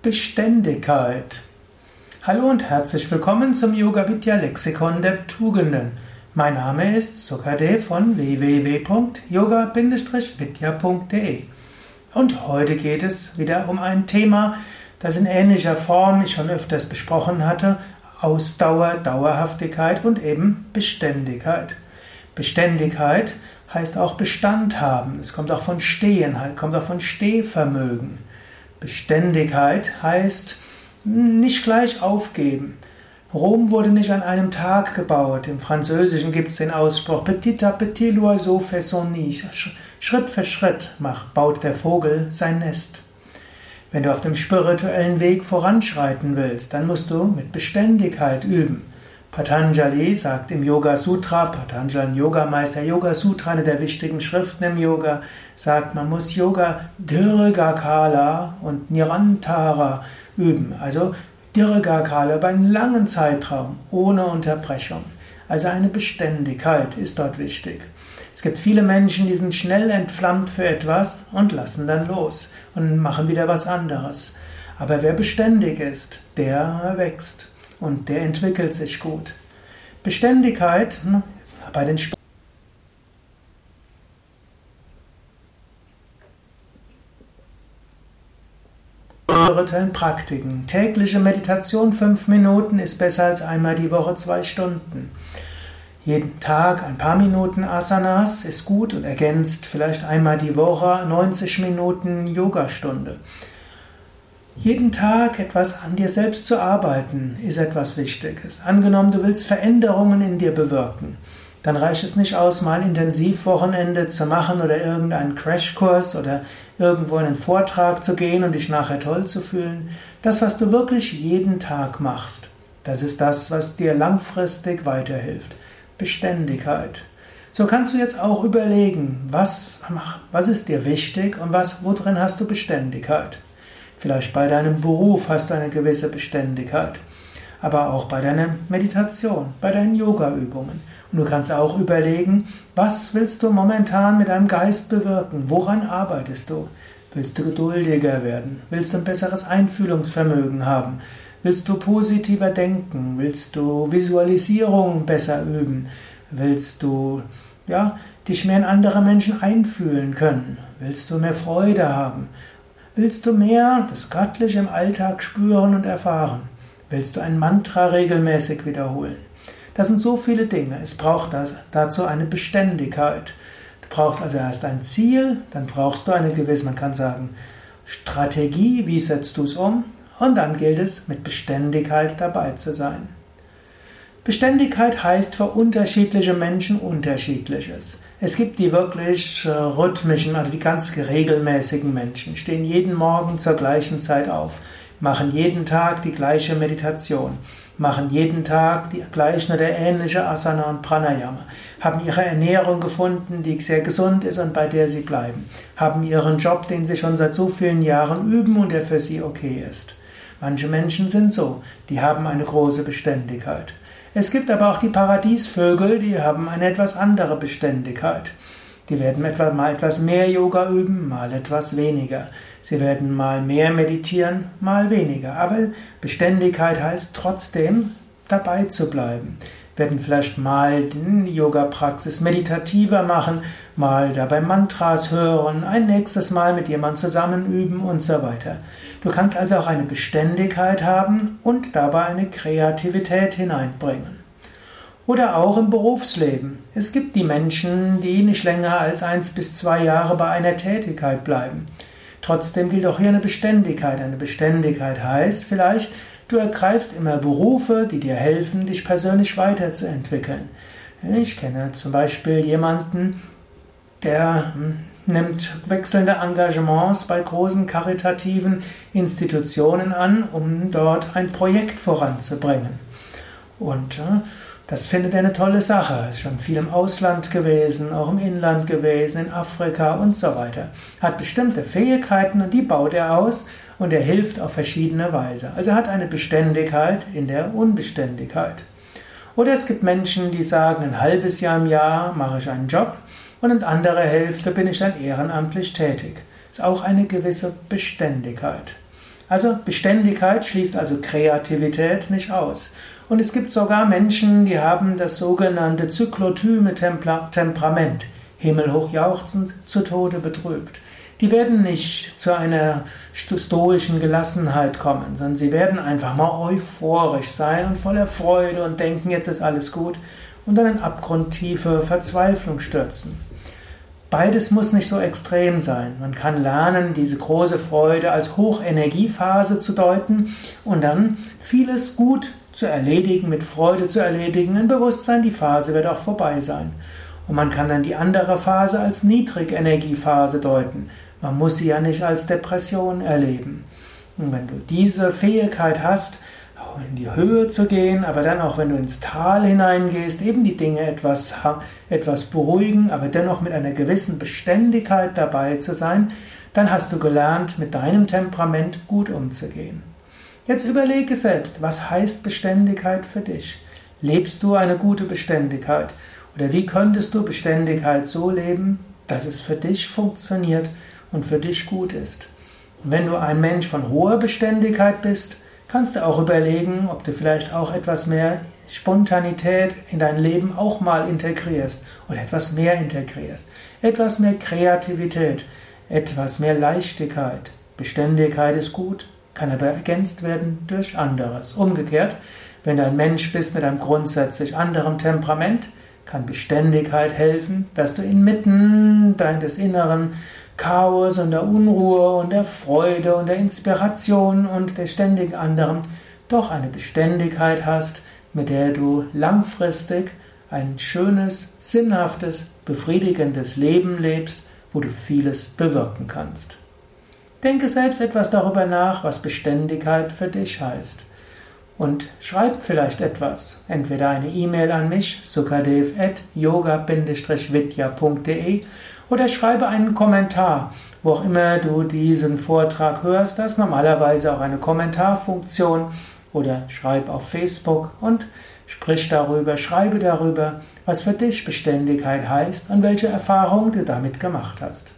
Beständigkeit. Hallo und herzlich willkommen zum Yoga Vidya Lexikon der Tugenden. Mein Name ist Sukade von www.yoga-vidya.de. Und heute geht es wieder um ein Thema, das in ähnlicher Form ich schon öfters besprochen hatte: Ausdauer, Dauerhaftigkeit und eben Beständigkeit. Beständigkeit heißt auch Bestand haben. Es kommt auch von Stehen, kommt auch von Stehvermögen. Beständigkeit heißt nicht gleich aufgeben. Rom wurde nicht an einem Tag gebaut. Im Französischen gibt es den Ausspruch Petit à petit l'oiseau fait son nid. Schritt für Schritt macht, baut der Vogel sein Nest. Wenn du auf dem spirituellen Weg voranschreiten willst, dann musst du mit Beständigkeit üben. Patanjali sagt im Yoga Sutra, Patanjali, Yogameister, Yoga Sutra, eine der wichtigen Schriften im Yoga, sagt, man muss Yoga Dirghakala und Nirantara üben. Also Dirghakala über einen langen Zeitraum, ohne Unterbrechung. Also eine Beständigkeit ist dort wichtig. Es gibt viele Menschen, die sind schnell entflammt für etwas und lassen dann los und machen wieder was anderes. Aber wer beständig ist, der wächst und der entwickelt sich gut. Beständigkeit hm, bei den spirituellen Praktiken. Tägliche Meditation fünf Minuten ist besser als einmal die Woche zwei Stunden. Jeden Tag ein paar Minuten Asanas ist gut und ergänzt vielleicht einmal die Woche 90 Minuten Yogastunde. Jeden Tag etwas an dir selbst zu arbeiten, ist etwas Wichtiges. Angenommen, du willst Veränderungen in dir bewirken, dann reicht es nicht aus, mal ein Intensivwochenende zu machen oder irgendeinen Crashkurs oder irgendwo in einen Vortrag zu gehen und dich nachher toll zu fühlen. Das, was du wirklich jeden Tag machst, das ist das, was dir langfristig weiterhilft. Beständigkeit. So kannst du jetzt auch überlegen, was, was ist dir wichtig und was, worin hast du Beständigkeit. Vielleicht bei deinem Beruf hast du eine gewisse Beständigkeit, aber auch bei deiner Meditation, bei deinen Yoga-Übungen. Und du kannst auch überlegen, was willst du momentan mit deinem Geist bewirken? Woran arbeitest du? Willst du geduldiger werden? Willst du ein besseres Einfühlungsvermögen haben? Willst du positiver denken? Willst du Visualisierung besser üben? Willst du ja, dich mehr in andere Menschen einfühlen können? Willst du mehr Freude haben? Willst du mehr das Göttliche im Alltag spüren und erfahren? Willst du ein Mantra regelmäßig wiederholen? Das sind so viele Dinge. Es braucht das, dazu eine Beständigkeit. Du brauchst also erst ein Ziel, dann brauchst du eine gewisse, man kann sagen, Strategie, wie setzt du es um? Und dann gilt es, mit Beständigkeit dabei zu sein. Beständigkeit heißt für unterschiedliche Menschen unterschiedliches. Es gibt die wirklich äh, rhythmischen, also die ganz regelmäßigen Menschen, stehen jeden Morgen zur gleichen Zeit auf, machen jeden Tag die gleiche Meditation, machen jeden Tag die gleiche oder ähnliche Asana und Pranayama, haben ihre Ernährung gefunden, die sehr gesund ist und bei der sie bleiben, haben ihren Job, den sie schon seit so vielen Jahren üben und der für sie okay ist. Manche Menschen sind so, die haben eine große Beständigkeit. Es gibt aber auch die Paradiesvögel, die haben eine etwas andere Beständigkeit. Die werden etwa mal etwas mehr Yoga üben, mal etwas weniger. Sie werden mal mehr meditieren, mal weniger. Aber Beständigkeit heißt trotzdem dabei zu bleiben. Werden vielleicht mal die Yoga-Praxis meditativer machen, mal dabei Mantras hören, ein nächstes Mal mit jemandem zusammen üben und so weiter. Du kannst also auch eine Beständigkeit haben und dabei eine Kreativität hineinbringen. Oder auch im Berufsleben. Es gibt die Menschen, die nicht länger als eins bis zwei Jahre bei einer Tätigkeit bleiben. Trotzdem gilt auch hier eine Beständigkeit. Eine Beständigkeit heißt vielleicht, du ergreifst immer Berufe, die dir helfen, dich persönlich weiterzuentwickeln. Ich kenne zum Beispiel jemanden, der hm, nimmt wechselnde Engagements bei großen karitativen Institutionen an, um dort ein Projekt voranzubringen. Und äh, das findet er eine tolle Sache. Er ist schon viel im Ausland gewesen, auch im Inland gewesen, in Afrika und so weiter. Hat bestimmte Fähigkeiten und die baut er aus und er hilft auf verschiedene Weise. Also er hat eine Beständigkeit in der Unbeständigkeit. Oder es gibt Menschen, die sagen, ein halbes Jahr im Jahr mache ich einen Job und in anderer Hälfte bin ich dann ehrenamtlich tätig. Ist auch eine gewisse Beständigkeit. Also Beständigkeit schließt also Kreativität nicht aus. Und es gibt sogar Menschen, die haben das sogenannte zyklotyme Temperament, himmelhoch jauchzend, zu Tode betrübt. Die werden nicht zu einer stoischen Gelassenheit kommen, sondern sie werden einfach mal euphorisch sein und voller Freude und denken, jetzt ist alles gut und dann in abgrundtiefe Verzweiflung stürzen. Beides muss nicht so extrem sein. Man kann lernen, diese große Freude als Hochenergiephase zu deuten und dann vieles gut zu erledigen, mit Freude zu erledigen, im Bewusstsein, die Phase wird auch vorbei sein. Und man kann dann die andere Phase als Niedrigenergiephase deuten. Man muss sie ja nicht als Depression erleben. Und wenn du diese Fähigkeit hast, in die Höhe zu gehen, aber dann auch, wenn du ins Tal hineingehst, eben die Dinge etwas, etwas beruhigen, aber dennoch mit einer gewissen Beständigkeit dabei zu sein, dann hast du gelernt, mit deinem Temperament gut umzugehen. Jetzt überlege selbst, was heißt Beständigkeit für dich? Lebst du eine gute Beständigkeit? Oder wie könntest du Beständigkeit so leben, dass es für dich funktioniert und für dich gut ist? Und wenn du ein Mensch von hoher Beständigkeit bist, kannst du auch überlegen, ob du vielleicht auch etwas mehr Spontanität in dein Leben auch mal integrierst oder etwas mehr integrierst. Etwas mehr Kreativität, etwas mehr Leichtigkeit. Beständigkeit ist gut, kann aber ergänzt werden durch anderes. Umgekehrt, wenn du ein Mensch bist mit einem grundsätzlich anderen Temperament, kann Beständigkeit helfen, dass du inmitten deines inneren Chaos und der Unruhe und der Freude und der Inspiration und der ständigen anderen doch eine Beständigkeit hast, mit der du langfristig ein schönes, sinnhaftes, befriedigendes Leben lebst, wo du vieles bewirken kannst. Denke selbst etwas darüber nach, was Beständigkeit für dich heißt. Und schreib vielleicht etwas, entweder eine E-Mail an mich, sukadev.yoga-vidya.de oder schreibe einen Kommentar, wo auch immer du diesen Vortrag hörst. Da ist normalerweise auch eine Kommentarfunktion oder schreib auf Facebook und sprich darüber, schreibe darüber, was für dich Beständigkeit heißt und welche Erfahrungen du damit gemacht hast.